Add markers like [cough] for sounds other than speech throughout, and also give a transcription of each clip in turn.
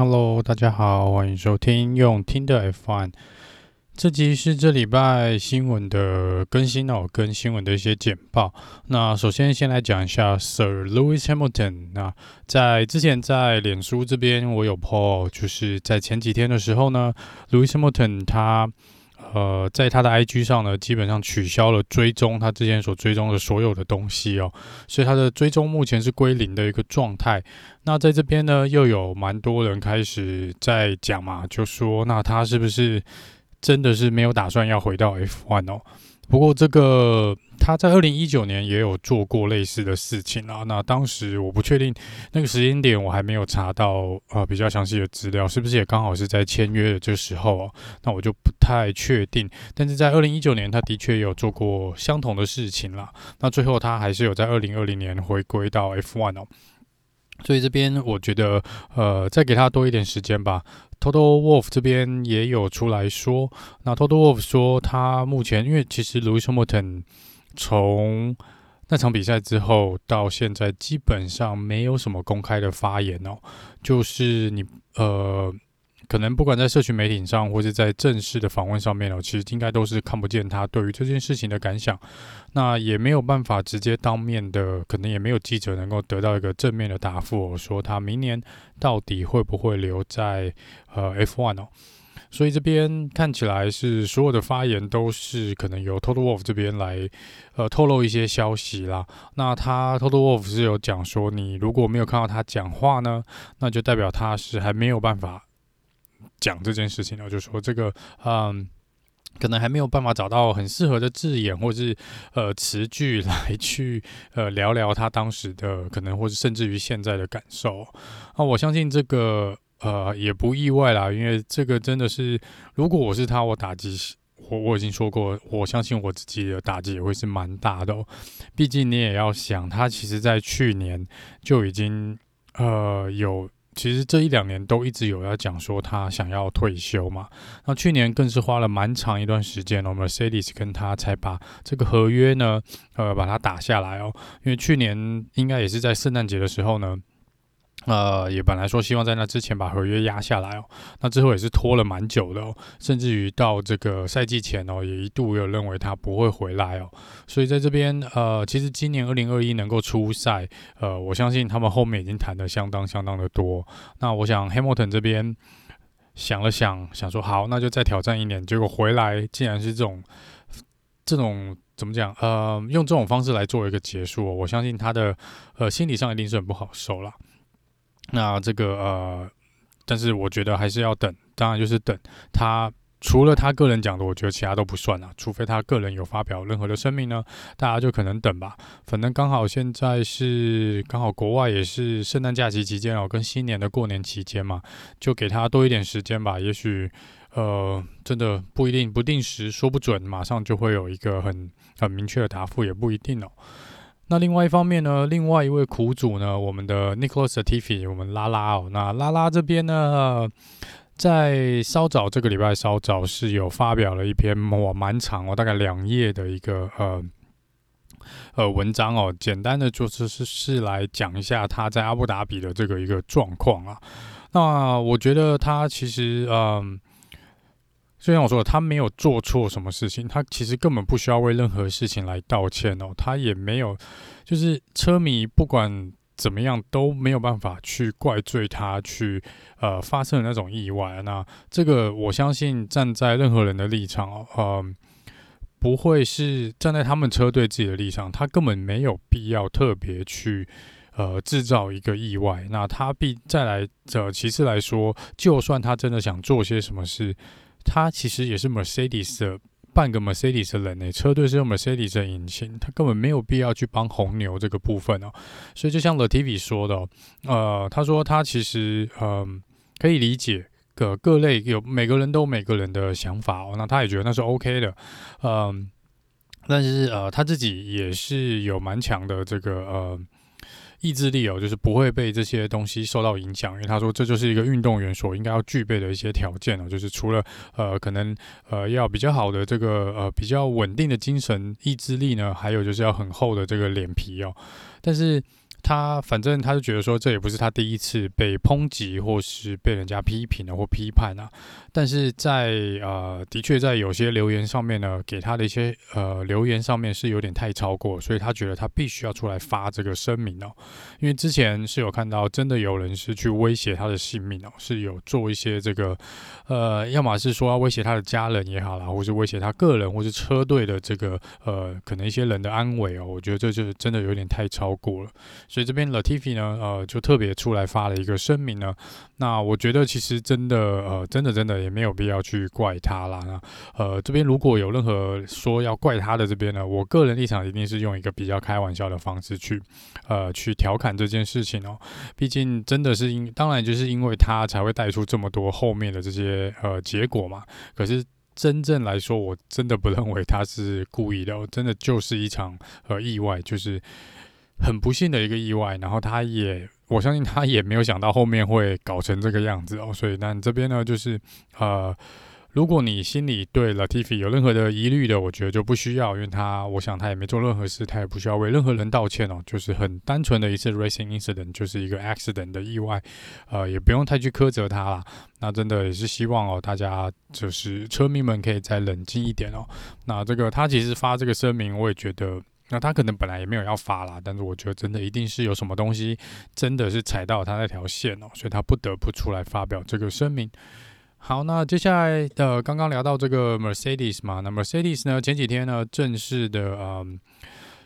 Hello，大家好，欢迎收听用听的 F1。这集是这礼拜新闻的更新哦，跟新闻的一些简报。那首先先来讲一下 Sir Lewis Hamilton。那在之前在脸书这边我有 po，就是在前几天的时候呢，Lewis Hamilton 他。呃，在他的 IG 上呢，基本上取消了追踪他之前所追踪的所有的东西哦，所以他的追踪目前是归零的一个状态。那在这边呢，又有蛮多人开始在讲嘛，就说那他是不是真的是没有打算要回到 F1 哦？不过这个。他在二零一九年也有做过类似的事情啊，那当时我不确定那个时间点，我还没有查到呃比较详细的资料，是不是也刚好是在签约的这时候啊？那我就不太确定。但是在二零一九年，他的确有做过相同的事情啦。那最后他还是有在二零二零年回归到 F1 哦。所以这边我觉得呃再给他多一点时间吧。Total Wolf 这边也有出来说，那 Total Wolf 说他目前因为其实 Louis Hamilton 从那场比赛之后到现在，基本上没有什么公开的发言哦。就是你呃，可能不管在社群媒体上，或者在正式的访问上面哦，其实应该都是看不见他对于这件事情的感想。那也没有办法直接当面的，可能也没有记者能够得到一个正面的答复哦，说他明年到底会不会留在呃 F1 哦。所以这边看起来是所有的发言都是可能由 Total Wolf 这边来呃透露一些消息啦。那他 Total Wolf 是有讲说，你如果没有看到他讲话呢，那就代表他是还没有办法讲这件事情然后。就说这个嗯，可能还没有办法找到很适合的字眼或是呃词句来去呃聊聊他当时的可能或是甚至于现在的感受。那我相信这个。呃，也不意外啦，因为这个真的是，如果我是他，我打击，我我已经说过，我相信我自己的打击也会是蛮大的哦。毕竟你也要想，他其实在去年就已经呃有，其实这一两年都一直有要讲说他想要退休嘛。那去年更是花了蛮长一段时间，我们 Mercedes 跟他才把这个合约呢，呃，把它打下来哦。因为去年应该也是在圣诞节的时候呢。呃，也本来说希望在那之前把合约压下来哦，那之后也是拖了蛮久的哦，甚至于到这个赛季前哦，也一度有认为他不会回来哦，所以在这边呃，其实今年二零二一能够出赛，呃，我相信他们后面已经谈得相当相当的多。那我想 Hamilton 这边想了想，想说好，那就再挑战一年，结果回来竟然是这种这种怎么讲？呃，用这种方式来做一个结束哦，我相信他的呃心理上一定是很不好受了。那这个呃，但是我觉得还是要等，当然就是等他除了他个人讲的，我觉得其他都不算啊，除非他个人有发表任何的声明呢，大家就可能等吧。反正刚好现在是刚好国外也是圣诞假期期间哦，跟新年的过年期间嘛，就给他多一点时间吧。也许呃，真的不一定不定时说不准，马上就会有一个很很明确的答复，也不一定哦。那另外一方面呢，另外一位苦主呢，我们的 Nicholas Latifi，我们拉拉哦，那拉拉这边呢，在稍早这个礼拜稍早是有发表了一篇哇蛮长哦，大概两页的一个呃呃文章哦，简单的就是是是来讲一下他在阿布达比的这个一个状况啊。那我觉得他其实嗯。就像我说的，他没有做错什么事情，他其实根本不需要为任何事情来道歉哦。他也没有，就是车迷不管怎么样都没有办法去怪罪他去呃发生的那种意外。那这个我相信站在任何人的立场哦，呃，不会是站在他们车队自己的立场，他根本没有必要特别去呃制造一个意外。那他必再来呃，其次来说，就算他真的想做些什么事。他其实也是 Mercedes 的半个 Mercedes 的人呢，车队是用 Mercedes 的引擎，他根本没有必要去帮红牛这个部分哦。所以就像 Latifi 说的，呃，他说他其实嗯、呃、可以理解各各类有每个人都有每个人的想法哦，那他也觉得那是 OK 的，嗯、但是呃他自己也是有蛮强的这个呃。意志力哦，就是不会被这些东西受到影响，因为他说这就是一个运动员所应该要具备的一些条件哦，就是除了呃可能呃要比较好的这个呃比较稳定的精神意志力呢，还有就是要很厚的这个脸皮哦。但是他反正他就觉得说，这也不是他第一次被抨击或是被人家批评了或批判啊。但是在呃，的确在有些留言上面呢，给他的一些呃留言上面是有点太超过，所以他觉得他必须要出来发这个声明哦。因为之前是有看到真的有人是去威胁他的性命哦，是有做一些这个呃，要么是说要威胁他的家人也好啦，或是威胁他个人或是车队的这个呃，可能一些人的安危哦。我觉得这就是真的有点太超过了。所以这边 Latifi 呢，呃，就特别出来发了一个声明呢。那我觉得其实真的，呃，真的真的也没有必要去怪他啦。那呃，这边如果有任何说要怪他的这边呢，我个人立场一定是用一个比较开玩笑的方式去，呃，去调侃这件事情哦。毕竟真的是因，当然就是因为他才会带出这么多后面的这些呃结果嘛。可是真正来说，我真的不认为他是故意的，真的就是一场呃意外，就是。很不幸的一个意外，然后他也，我相信他也没有想到后面会搞成这个样子哦，所以那这边呢，就是呃，如果你心里对 Latifi 有任何的疑虑的，我觉得就不需要，因为他，我想他也没做任何事，他也不需要为任何人道歉哦，就是很单纯的一次 racing incident，就是一个 accident 的意外，呃，也不用太去苛责他啦。那真的也是希望哦，大家就是车迷们可以再冷静一点哦。那这个他其实发这个声明，我也觉得。那他可能本来也没有要发啦，但是我觉得真的一定是有什么东西真的是踩到他那条线哦，所以他不得不出来发表这个声明。好，那接下来的刚刚聊到这个 Mercedes 嘛，那 Mercedes 呢前几天呢正式的嗯。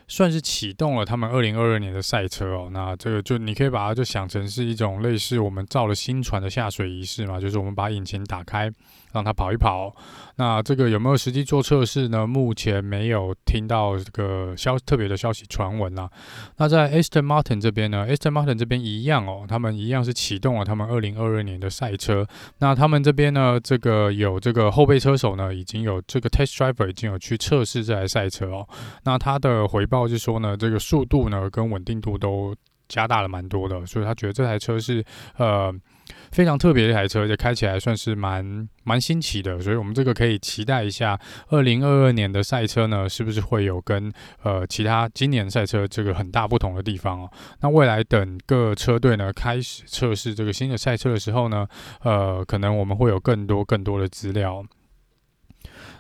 算是启动了他们二零二二年的赛车哦，那这个就你可以把它就想成是一种类似我们造了新船的下水仪式嘛，就是我们把引擎打开，让它跑一跑。那这个有没有实际做测试呢？目前没有听到这个消特别的消息传闻啦。那在 Aston Martin 这边呢，Aston Martin 这边一样哦，他们一样是启动了他们二零二二年的赛车。那他们这边呢，这个有这个后备车手呢，已经有这个 Test Driver 已经有去测试这台赛车哦。那他的回报。报是说呢，这个速度呢跟稳定度都加大了蛮多的，所以他觉得这台车是呃非常特别的一台车，而且开起来算是蛮蛮新奇的，所以我们这个可以期待一下，二零二二年的赛车呢，是不是会有跟呃其他今年赛车这个很大不同的地方哦？那未来等各车队呢开始测试这个新的赛车的时候呢，呃，可能我们会有更多更多的资料。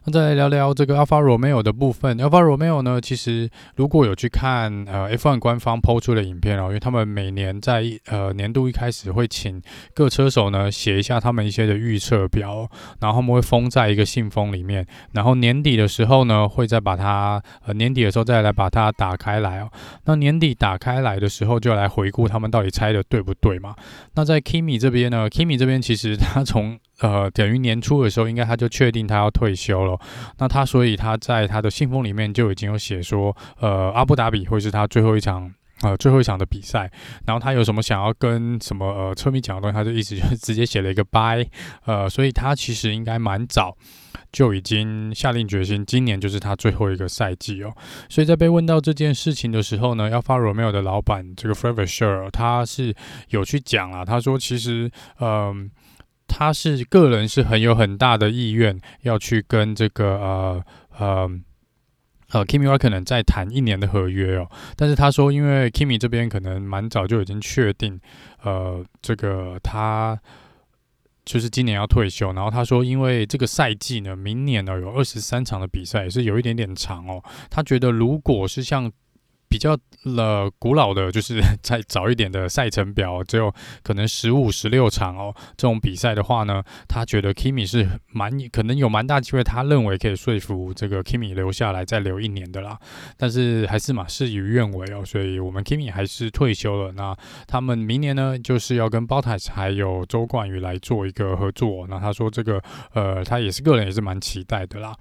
那再来聊聊这个 Alfa Romeo 的部分。Alfa Romeo 呢，其实如果有去看呃 F1 官方抛出的影片哦，因为他们每年在呃年度一开始会请各车手呢写一下他们一些的预测表，然后他们会封在一个信封里面，然后年底的时候呢会再把它呃年底的时候再来把它打开来哦。那年底打开来的时候就来回顾他们到底猜的对不对嘛？那在 Kimi 这边呢，Kimi 这边其实他从呃，等于年初的时候，应该他就确定他要退休了。那他所以他在他的信封里面就已经有写说，呃，阿布达比会是他最后一场，呃，最后一场的比赛。然后他有什么想要跟什么呃车迷讲的东西，他就一直就直接写了一个拜。呃，所以他其实应该蛮早就已经下定决心，今年就是他最后一个赛季哦。所以在被问到这件事情的时候呢，Alfa Romeo 的老板这个 Fred Vasseur 他是有去讲啊，他说其实，嗯、呃。他是个人是很有很大的意愿要去跟这个呃呃呃 Kimi 可能再谈一年的合约哦，但是他说因为 Kimi 这边可能蛮早就已经确定呃这个他就是今年要退休，然后他说因为这个赛季呢，明年呢有二十三场的比赛也是有一点点长哦，他觉得如果是像比较了古老的，就是 [laughs] 再早一点的赛程表，只有可能十五、十六场哦。这种比赛的话呢，他觉得 Kimi 是蛮可能有蛮大机会，他认为可以说服这个 Kimi 留下来再留一年的啦。但是还是嘛，事与愿违哦，所以我们 Kimi 还是退休了。那他们明年呢，就是要跟 b o t a s 还有周冠宇来做一个合作。那他说这个呃，他也是个人也是蛮期待的啦。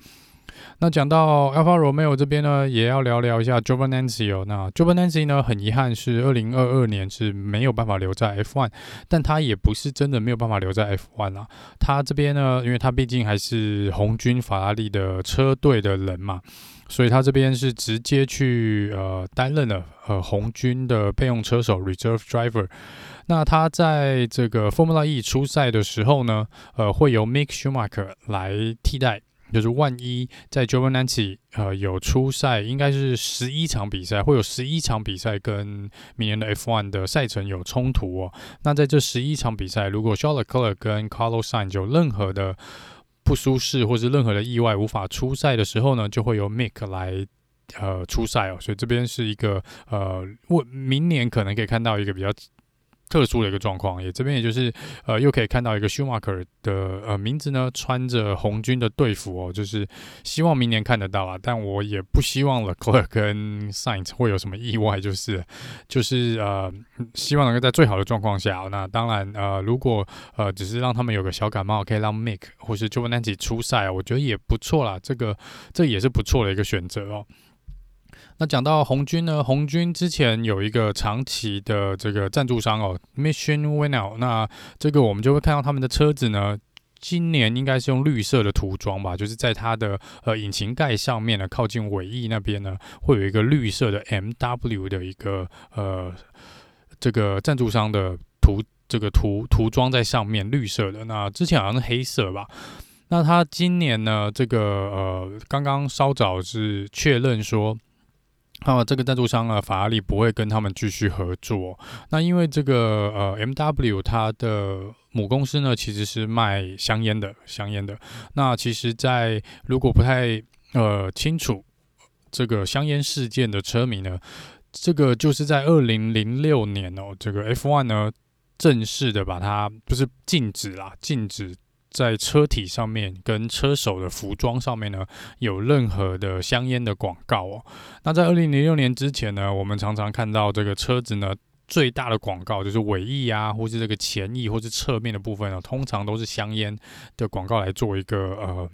那讲到 Alfa Romeo 这边呢，也要聊聊一下 Giovinazzi 哦。那 Giovinazzi 呢，很遗憾是二零二二年是没有办法留在 F1，但他也不是真的没有办法留在 F1 啊。他这边呢，因为他毕竟还是红军法拉利的车队的人嘛，所以他这边是直接去呃担任了呃红军的备用车手 Reserve Driver。那他在这个 Formula E 初赛的时候呢，呃会由 Mick Schumacher 来替代。就是万一在 Giovinazzi 呃有出赛，应该是十一场比赛，会有十一场比赛跟明年的 F1 的赛程有冲突哦。那在这十一场比赛，如果 Charles Leclerc 跟 Carlos Sainz 有任何的不舒适或是任何的意外无法出赛的时候呢，就会由 Mick 来呃出赛哦。所以这边是一个呃，我明年可能可以看到一个比较。特殊的一个状况，也这边也就是呃，又可以看到一个 Schumacher 的呃名字呢，穿着红军的队服哦，就是希望明年看得到啊。但我也不希望 [laughs] Leclerc 跟 s i n e 会有什么意外，就是就是呃，希望能够在最好的状况下。那当然呃，如果呃只是让他们有个小感冒，可以让 Mick 或是 Giovinazzi 出赛啊，我觉得也不错啦。这个这也是不错的一个选择哦。那讲到红军呢，红军之前有一个长期的这个赞助商哦，Mission Winnow。那这个我们就会看到他们的车子呢，今年应该是用绿色的涂装吧，就是在它的呃引擎盖上面呢，靠近尾翼那边呢，会有一个绿色的 MW 的一个呃这个赞助商的涂这个涂涂装在上面，绿色的。那之前好像是黑色吧。那他今年呢，这个呃刚刚稍早是确认说。那么、这个赞助商啊，法拉利不会跟他们继续合作。那因为这个呃，M W 它的母公司呢，其实是卖香烟的，香烟的。那其实，在如果不太呃清楚这个香烟事件的车迷呢，这个就是在二零零六年哦，这个 F one 呢正式的把它不是禁止啦，禁止。在车体上面跟车手的服装上面呢，有任何的香烟的广告哦。那在二零零六年之前呢，我们常常看到这个车子呢，最大的广告就是尾翼啊，或是这个前翼，或是侧面的部分呢，通常都是香烟的广告来做一个呃。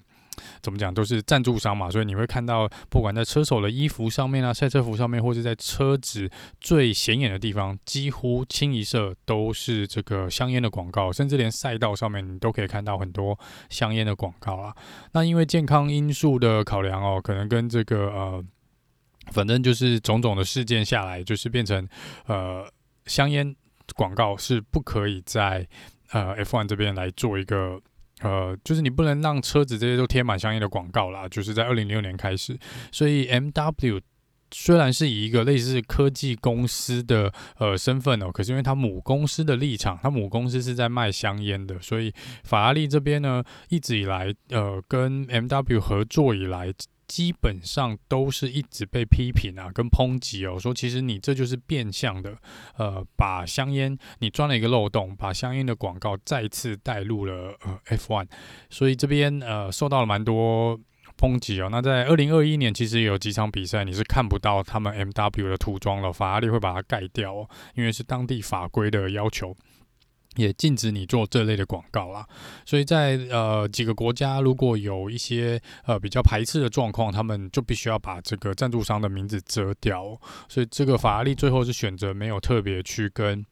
怎么讲都是赞助商嘛，所以你会看到，不管在车手的衣服上面啊、赛车服上面，或者在车子最显眼的地方，几乎清一色都是这个香烟的广告，甚至连赛道上面你都可以看到很多香烟的广告啊。那因为健康因素的考量哦，可能跟这个呃，反正就是种种的事件下来，就是变成呃，香烟广告是不可以在呃 F1 这边来做一个。呃，就是你不能让车子这些都贴满香烟的广告啦。就是在二零零六年开始，所以 MW 虽然是以一个类似科技公司的呃身份哦，可是因为它母公司的立场，它母公司是在卖香烟的，所以法拉利这边呢，一直以来呃跟 MW 合作以来。基本上都是一直被批评啊，跟抨击哦，说其实你这就是变相的，呃，把香烟你钻了一个漏洞，把香烟的广告再次带入了呃 F1，所以这边呃受到了蛮多抨击哦。那在二零二一年，其实有几场比赛你是看不到他们 MW 的涂装了，法拉利会把它盖掉哦，因为是当地法规的要求。也禁止你做这类的广告啦，所以在呃几个国家，如果有一些呃比较排斥的状况，他们就必须要把这个赞助商的名字遮掉。所以这个法拉利最后是选择没有特别去跟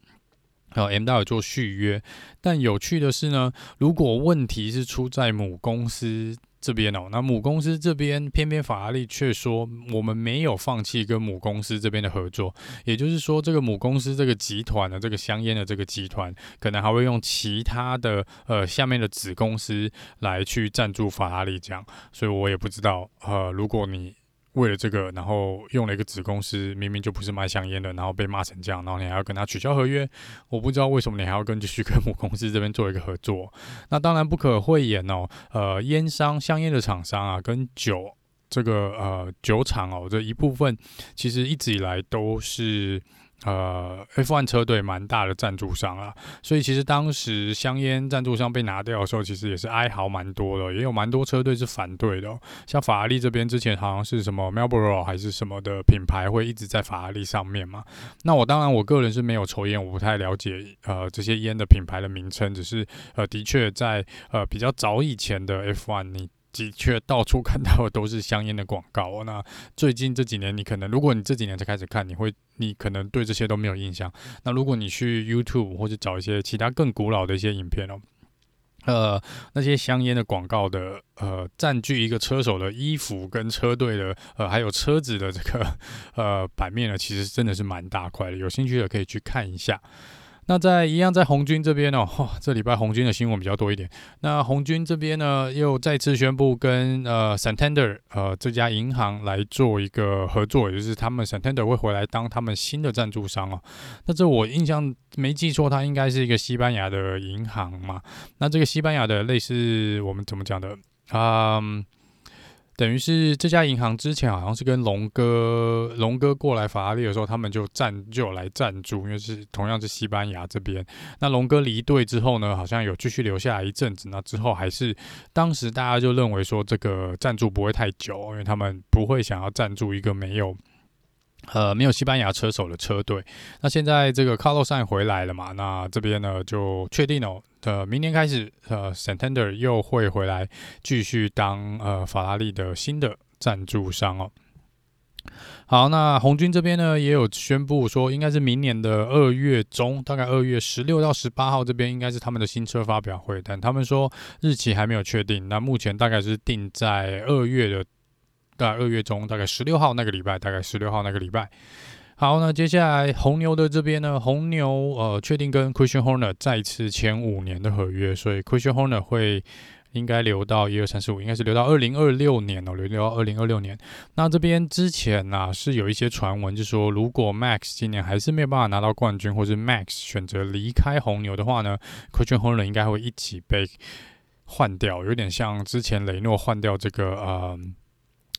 呃 MW 做续约。但有趣的是呢，如果问题是出在母公司。这边哦，那母公司这边偏偏法拉利却说，我们没有放弃跟母公司这边的合作，也就是说，这个母公司这个集团的这个香烟的这个集团，可能还会用其他的呃下面的子公司来去赞助法拉利这样，所以我也不知道呃，如果你。为了这个，然后用了一个子公司，明明就不是卖香烟的，然后被骂成这样，然后你还要跟他取消合约，我不知道为什么你还要跟继续 [laughs] 跟母公司这边做一个合作。那当然不可讳言哦，呃，烟商、香烟的厂商啊，跟酒这个呃酒厂哦，这一部分其实一直以来都是。呃，F1 车队蛮大的赞助商啊，所以其实当时香烟赞助商被拿掉的时候，其实也是哀嚎蛮多的，也有蛮多车队是反对的。像法拉利这边之前好像是什么 m e l b o r o 还是什么的品牌会一直在法拉利上面嘛。那我当然我个人是没有抽烟，我不太了解呃这些烟的品牌的名称，只是呃的确在呃比较早以前的 F1 你。的确，到处看到的都是香烟的广告。那最近这几年，你可能如果你这几年才开始看，你会你可能对这些都没有印象。那如果你去 YouTube 或者找一些其他更古老的一些影片哦，呃，那些香烟的广告的呃，占据一个车手的衣服跟车队的呃，还有车子的这个呃版面呢，其实真的是蛮大块的。有兴趣的可以去看一下。那在一样在红军这边哦，哇，[laughs] 这礼拜红军的新闻比较多一点。那红军这边呢，又再次宣布跟呃 Santander 呃这家银行来做一个合作，也就是他们 Santander 会回来当他们新的赞助商哦。那这我印象没记错，它应该是一个西班牙的银行嘛。那这个西班牙的类似我们怎么讲的啊？嗯等于是这家银行之前好像是跟龙哥龙哥过来法拉利的时候，他们就赞就来赞助，因为是同样是西班牙这边。那龙哥离队之后呢，好像有继续留下来一阵子。那之后还是当时大家就认为说这个赞助不会太久，因为他们不会想要赞助一个没有。呃，没有西班牙车手的车队。那现在这个 Carlos 回来了嘛？那这边呢就确定哦，呃，明年开始，呃，Santander 又会回来继续当呃法拉利的新的赞助商哦。好，那红军这边呢也有宣布说，应该是明年的二月中，大概二月十六到十八号这边应该是他们的新车发表会，但他们说日期还没有确定。那目前大概是定在二月的。在二月中，大概十六号那个礼拜，大概十六号那个礼拜。好，那接下来红牛的这边呢，红牛呃确定跟 Christian Horner 再次签五年的合约，所以 Christian Horner 会应该留到一二三四五，应该是留到二零二六年哦，留留到二零二六年。那这边之前呢、是有一些传闻，就说如果 Max 今年还是没有办法拿到冠军，或是 Max 选择离开红牛的话呢，Christian Horner 应该会一起被换掉，有点像之前雷诺换掉这个呃。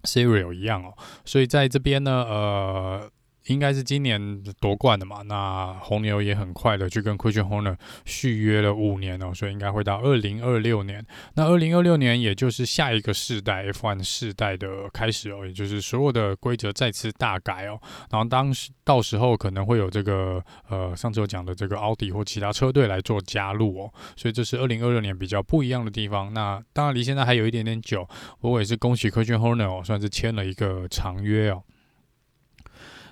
Serial 一样哦，所以在这边呢，呃。应该是今年夺冠的嘛，那红牛也很快的去跟 Christian Horner 续约了五年哦，所以应该会到二零二六年。那二零二六年也就是下一个世代 F1 世代的开始哦，也就是所有的规则再次大改哦。然后当时到时候可能会有这个呃上次有讲的这个奥迪或其他车队来做加入哦，所以这是二零二六年比较不一样的地方。那当然离现在还有一点点久，不过也是恭喜 Christian Horner 哦，算是签了一个长约哦。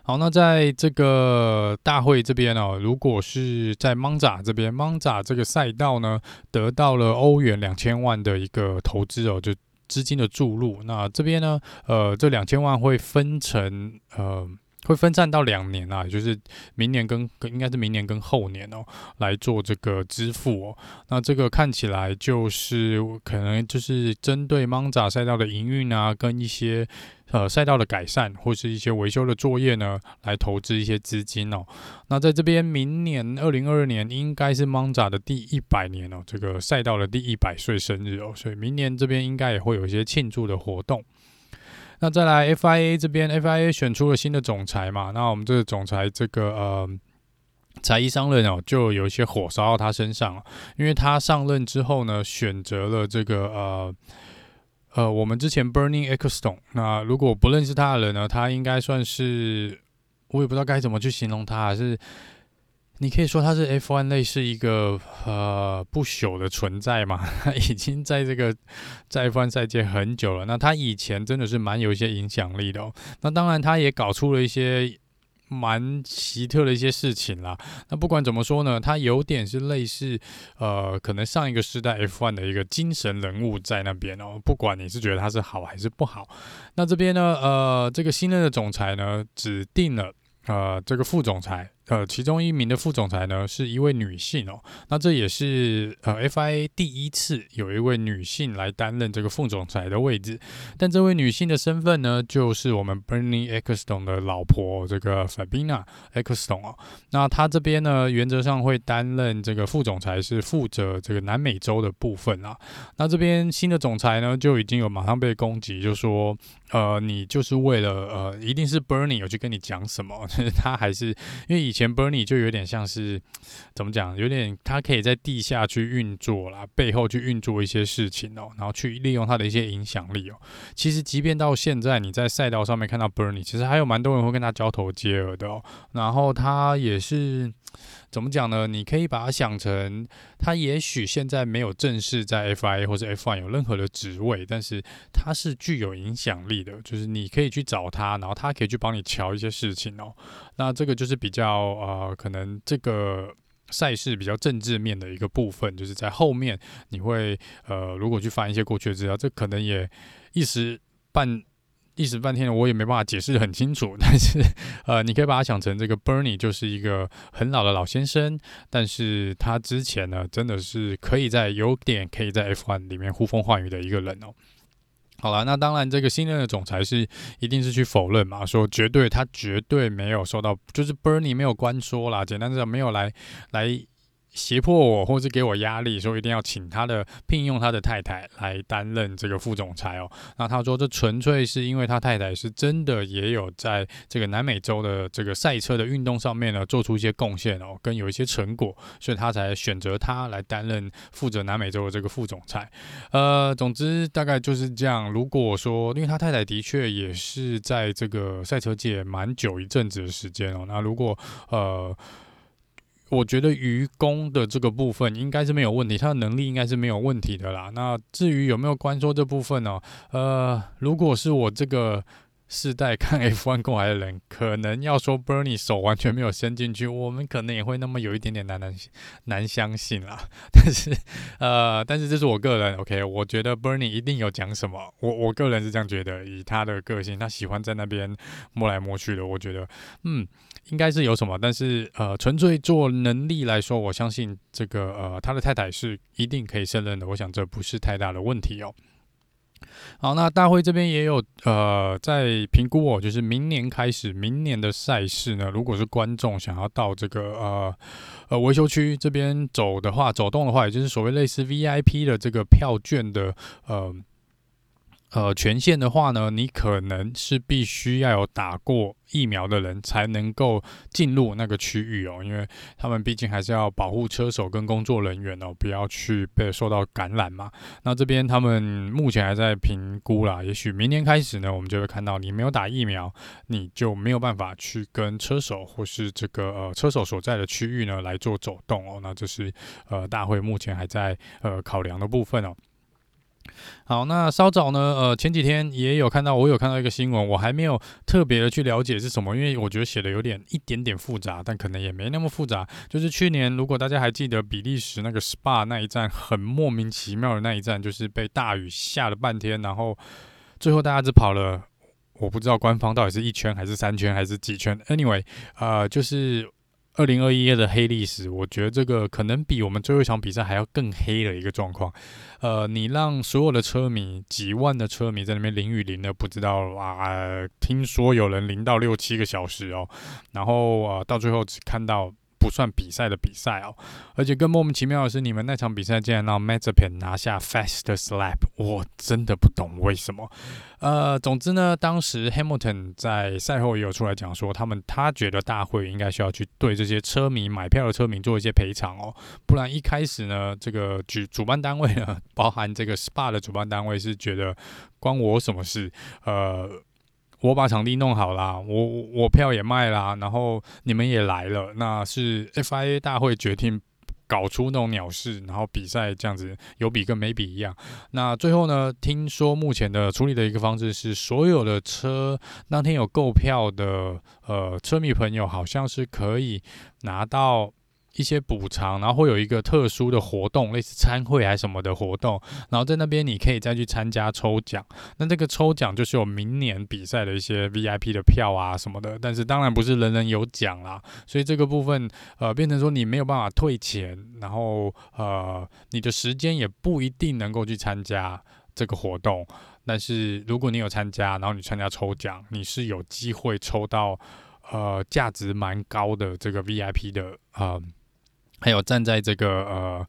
好，那在这个大会这边哦，如果是在 Monza 这边，Monza 这个赛道呢，得到了欧元两千万的一个投资哦，就资金的注入。那这边呢，呃，这两千万会分成呃。会分散到两年啊，就是明年跟跟应该是明年跟后年哦来做这个支付哦。那这个看起来就是可能就是针对 Monza 赛道的营运啊，跟一些呃赛道的改善或是一些维修的作业呢，来投资一些资金哦。那在这边明年二零二二年应该是 Monza 的第一百年哦，这个赛道的第一百岁生日哦，所以明年这边应该也会有一些庆祝的活动。那再来 FIA 这边，FIA 选出了新的总裁嘛？那我们这个总裁这个呃，财医上任哦，就有一些火烧到他身上了，因为他上任之后呢，选择了这个呃呃，我们之前 Burning Eccleston，。那如果不认识他的人呢，他应该算是我也不知道该怎么去形容他，还是。你可以说他是 F1 类似一个呃不朽的存在嘛？他 [laughs] 已经在这个在 F1 赛界很久了。那他以前真的是蛮有一些影响力的哦。那当然，他也搞出了一些蛮奇特的一些事情啦。那不管怎么说呢，他有点是类似呃，可能上一个时代 F1 的一个精神人物在那边哦。不管你是觉得他是好还是不好，那这边呢，呃，这个新任的总裁呢，指定了呃这个副总裁。呃，其中一名的副总裁呢，是一位女性哦。那这也是呃 FIA 第一次有一位女性来担任这个副总裁的位置。但这位女性的身份呢，就是我们 Bernie e c c l e s t o n 的老婆，这个 Sabina e c c l e s t o n 哦。那她这边呢，原则上会担任这个副总裁，是负责这个南美洲的部分啊。那这边新的总裁呢，就已经有马上被攻击，就说呃，你就是为了呃，一定是 Bernie 有去跟你讲什么，[laughs] 就是他还是因为以前 Bernie 就有点像是怎么讲，有点他可以在地下去运作啦，背后去运作一些事情哦，然后去利用他的一些影响力哦。其实，即便到现在你在赛道上面看到 Bernie，其实还有蛮多人会跟他交头接耳的哦。然后他也是。怎么讲呢？你可以把它想成，他也许现在没有正式在 FIA 或者 F1 有任何的职位，但是他是具有影响力的，就是你可以去找他，然后他可以去帮你瞧一些事情哦。那这个就是比较呃，可能这个赛事比较政治面的一个部分，就是在后面你会呃，如果去翻一些过去的资料，这可能也一时半。一时半天我也没办法解释得很清楚，[laughs] 但是呃，你可以把它想成这个 Bernie 就是一个很老的老先生，但是他之前呢，真的是可以在有点可以在 F1 里面呼风唤雨的一个人哦。好了，那当然这个新任的总裁是一定是去否认嘛，说绝对他绝对没有受到，就是 Bernie 没有关说啦，简单讲没有来来。胁迫我，或是给我压力，说一定要请他的聘用他的太太来担任这个副总裁哦。那他说这纯粹是因为他太太是真的也有在这个南美洲的这个赛车的运动上面呢做出一些贡献哦，跟有一些成果，所以他才选择他来担任负责南美洲的这个副总裁。呃，总之大概就是这样。如果说，因为他太太的确也是在这个赛车界蛮久一阵子的时间哦，那如果呃。我觉得愚公的这个部分应该是没有问题，他的能力应该是没有问题的啦。那至于有没有关说这部分呢？呃，如果是我这个。世代看 [laughs] F1 过来的人，可能要说 Bernie 手完全没有伸进去，我们可能也会那么有一点点难难难相信啦。但是，呃，但是这是我个人 OK，我觉得 Bernie 一定有讲什么，我我个人是这样觉得。以他的个性，他喜欢在那边摸来摸去的，我觉得，嗯，应该是有什么。但是，呃，纯粹做能力来说，我相信这个呃，他的太太是一定可以胜任的。我想这不是太大的问题哦。好，那大会这边也有呃在评估哦，就是明年开始，明年的赛事呢，如果是观众想要到这个呃呃维修区这边走的话，走动的话，也就是所谓类似 VIP 的这个票券的呃。呃，权限的话呢，你可能是必须要有打过疫苗的人才能够进入那个区域哦，因为他们毕竟还是要保护车手跟工作人员哦，不要去被受到感染嘛。那这边他们目前还在评估啦，也许明年开始呢，我们就会看到你没有打疫苗，你就没有办法去跟车手或是这个呃车手所在的区域呢来做走动哦。那这是呃大会目前还在呃考量的部分哦。好，那稍早呢，呃，前几天也有看到，我有看到一个新闻，我还没有特别的去了解是什么，因为我觉得写的有点一点点复杂，但可能也没那么复杂。就是去年，如果大家还记得比利时那个 Spa 那一站，很莫名其妙的那一站，就是被大雨下了半天，然后最后大家只跑了，我不知道官方到底是一圈还是三圈还是几圈。Anyway，呃，就是。二零二一的黑历史，我觉得这个可能比我们最后一场比赛还要更黑的一个状况。呃，你让所有的车迷，几万的车迷在那边淋雨淋的，不知道啊，听说有人淋到六七个小时哦，然后啊，到最后只看到。不算比赛的比赛哦，而且更莫名其妙的是，你们那场比赛竟然让 Mazepin 拿下 Fast Slap，我真的不懂为什么。呃，总之呢，当时 Hamilton 在赛后也有出来讲说，他们他觉得大会应该需要去对这些车迷买票的车迷做一些赔偿哦，不然一开始呢，这个主主办单位呢，[laughs] 包含这个 SPA 的主办单位是觉得关我什么事？呃。我把场地弄好啦，我我票也卖啦，然后你们也来了，那是 FIA 大会决定搞出那种鸟事，然后比赛这样子有比跟没比一样。那最后呢，听说目前的处理的一个方式是，所有的车当天有购票的呃车迷朋友，好像是可以拿到。一些补偿，然后会有一个特殊的活动，类似参会还是什么的活动，然后在那边你可以再去参加抽奖。那这个抽奖就是有明年比赛的一些 VIP 的票啊什么的，但是当然不是人人有奖啦。所以这个部分呃变成说你没有办法退钱，然后呃你的时间也不一定能够去参加这个活动。但是如果你有参加，然后你参加抽奖，你是有机会抽到呃价值蛮高的这个 VIP 的呃。还有站在这个呃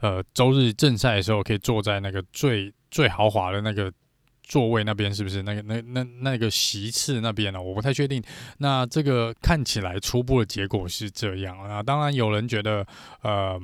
呃周日正赛的时候，可以坐在那个最最豪华的那个座位那边，是不是？那个那那那个席次那边呢？我不太确定。那这个看起来初步的结果是这样啊。当然有人觉得，呃，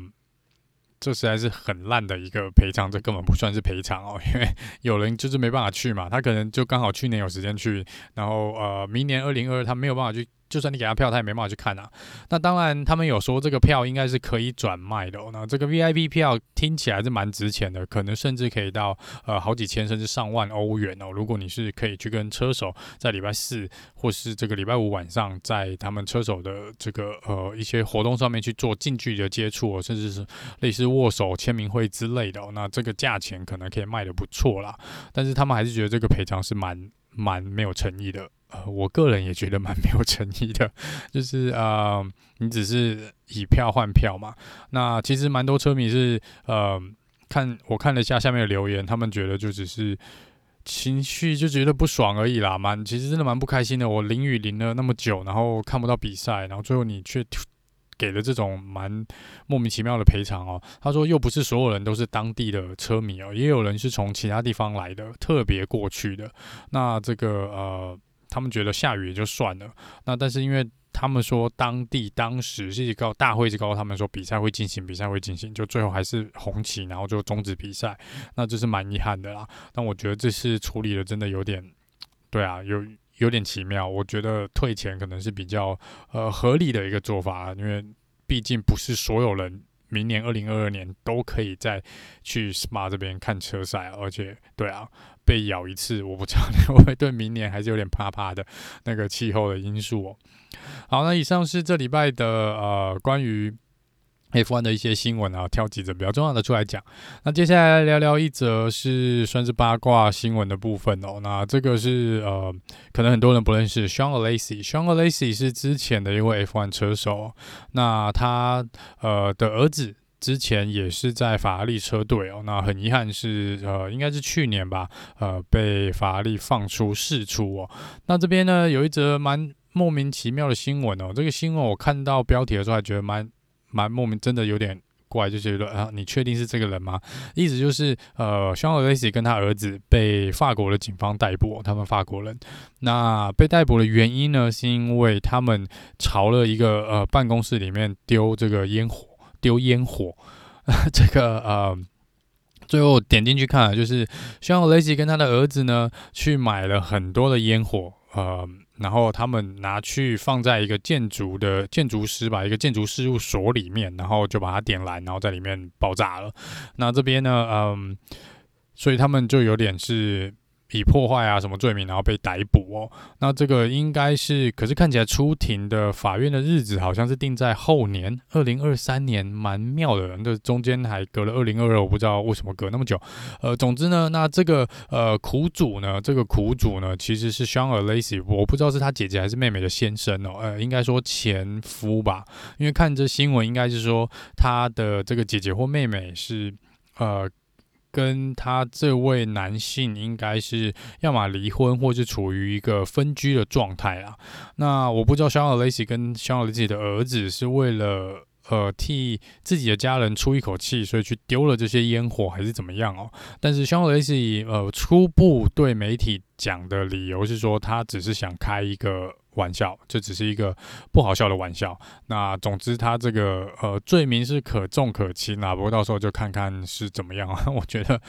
这实在是很烂的一个赔偿，这根本不算是赔偿哦，因为 [laughs] 有人就是没办法去嘛，他可能就刚好去年有时间去，然后呃，明年二零二他没有办法去。就算你给他票，他也没办法去看啊。那当然，他们有说这个票应该是可以转卖的哦。那这个 VIP 票听起来是蛮值钱的，可能甚至可以到呃好几千甚至上万欧元哦。如果你是可以去跟车手在礼拜四或是这个礼拜五晚上，在他们车手的这个呃一些活动上面去做近距离的接触，甚至是类似握手签名会之类的，那这个价钱可能可以卖得不错啦。但是他们还是觉得这个赔偿是蛮。蛮没有诚意的。呃，我个人也觉得蛮 [laughs] 没有诚意的，就是呃，你只是以票换票嘛。那其实蛮多车迷是呃，看我看了一下下面的留言，他们觉得就只是情绪就觉得不爽而已啦，蛮其实真的蛮不开心的。我淋雨淋了那么久，然后看不到比赛，然后最后你却给了这种蛮莫名其妙的赔偿哦。他说又不是所有人都是当地的车迷哦，也有人是从其他地方来的，特别过去的。那这个呃。他们觉得下雨也就算了，那但是因为他们说当地当时是一个大会，是告诉他们说比赛会进行，比赛会进行，就最后还是红旗，然后就终止比赛，那这是蛮遗憾的啦。但我觉得这次处理的真的有点，对啊，有有点奇妙。我觉得退钱可能是比较呃合理的一个做法，因为毕竟不是所有人。明年二零二二年都可以再去 SPA 这边看车赛，而且对啊，被咬一次，我不知道 [laughs] 会不会对明年还是有点怕怕的那个气候的因素哦。好，那以上是这礼拜的呃关于。F1 的一些新闻啊，挑几则比较重要的出来讲。那接下来聊聊一则是算是八卦新闻的部分哦。那这个是呃，可能很多人不认识 Sean Alesi。Sean Alesi 是之前的一位 F1 车手。那他呃的儿子之前也是在法拉利车队哦。那很遗憾是呃，应该是去年吧，呃，被法拉利放出释出哦。那这边呢，有一则蛮莫名其妙的新闻哦。这个新闻我看到标题的时候还觉得蛮。蛮莫名，真的有点怪，就觉得啊，你确定是这个人吗？意思就是，呃，Sean Alesi 跟他儿子被法国的警方逮捕，他们法国人。那被逮捕的原因呢，是因为他们朝了一个呃办公室里面丢这个烟火，丢烟火。[laughs] 这个呃，最后点进去看，就是 Sean Alesi 跟他的儿子呢，去买了很多的烟火，呃。然后他们拿去放在一个建筑的建筑师吧，一个建筑事务所里面，然后就把它点燃，然后在里面爆炸了。那这边呢，嗯，所以他们就有点是。以破坏啊什么罪名，然后被逮捕哦。那这个应该是，可是看起来出庭的法院的日子好像是定在后年二零二三年，蛮妙的。这中间还隔了二零二二，我不知道为什么隔那么久。呃，总之呢，那这个呃苦主呢，这个苦主呢，其实是 Sean Alesi，我不知道是他姐姐还是妹妹的先生哦。呃，应该说前夫吧，因为看这新闻，应该是说他的这个姐姐或妹妹是呃。跟他这位男性应该是要么离婚，或是处于一个分居的状态啊。那我不知道 Sean Alesi 跟 Sean Alesi 的儿子是为了呃替自己的家人出一口气，所以去丢了这些烟火，还是怎么样哦？但是 Sean Alesi 呃初步对媒体讲的理由是说，他只是想开一个。玩笑，这只是一个不好笑的玩笑。那总之，他这个呃罪名是可重可轻啊。不过到时候就看看是怎么样啊。[laughs] 我觉得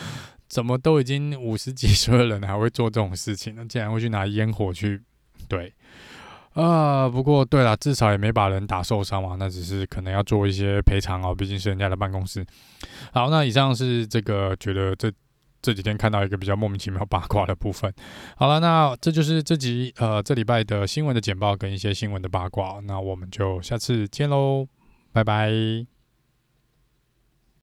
怎么都已经五十几岁的人还会做这种事情呢？竟然会去拿烟火去对啊、不过对了，至少也没把人打受伤嘛。那只是可能要做一些赔偿哦，毕竟是人家的办公室。好，那以上是这个觉得这。这几天看到一个比较莫名其妙八卦的部分。好了，那这就是这集呃这礼拜的新闻的简报跟一些新闻的八卦。那我们就下次见喽，拜拜。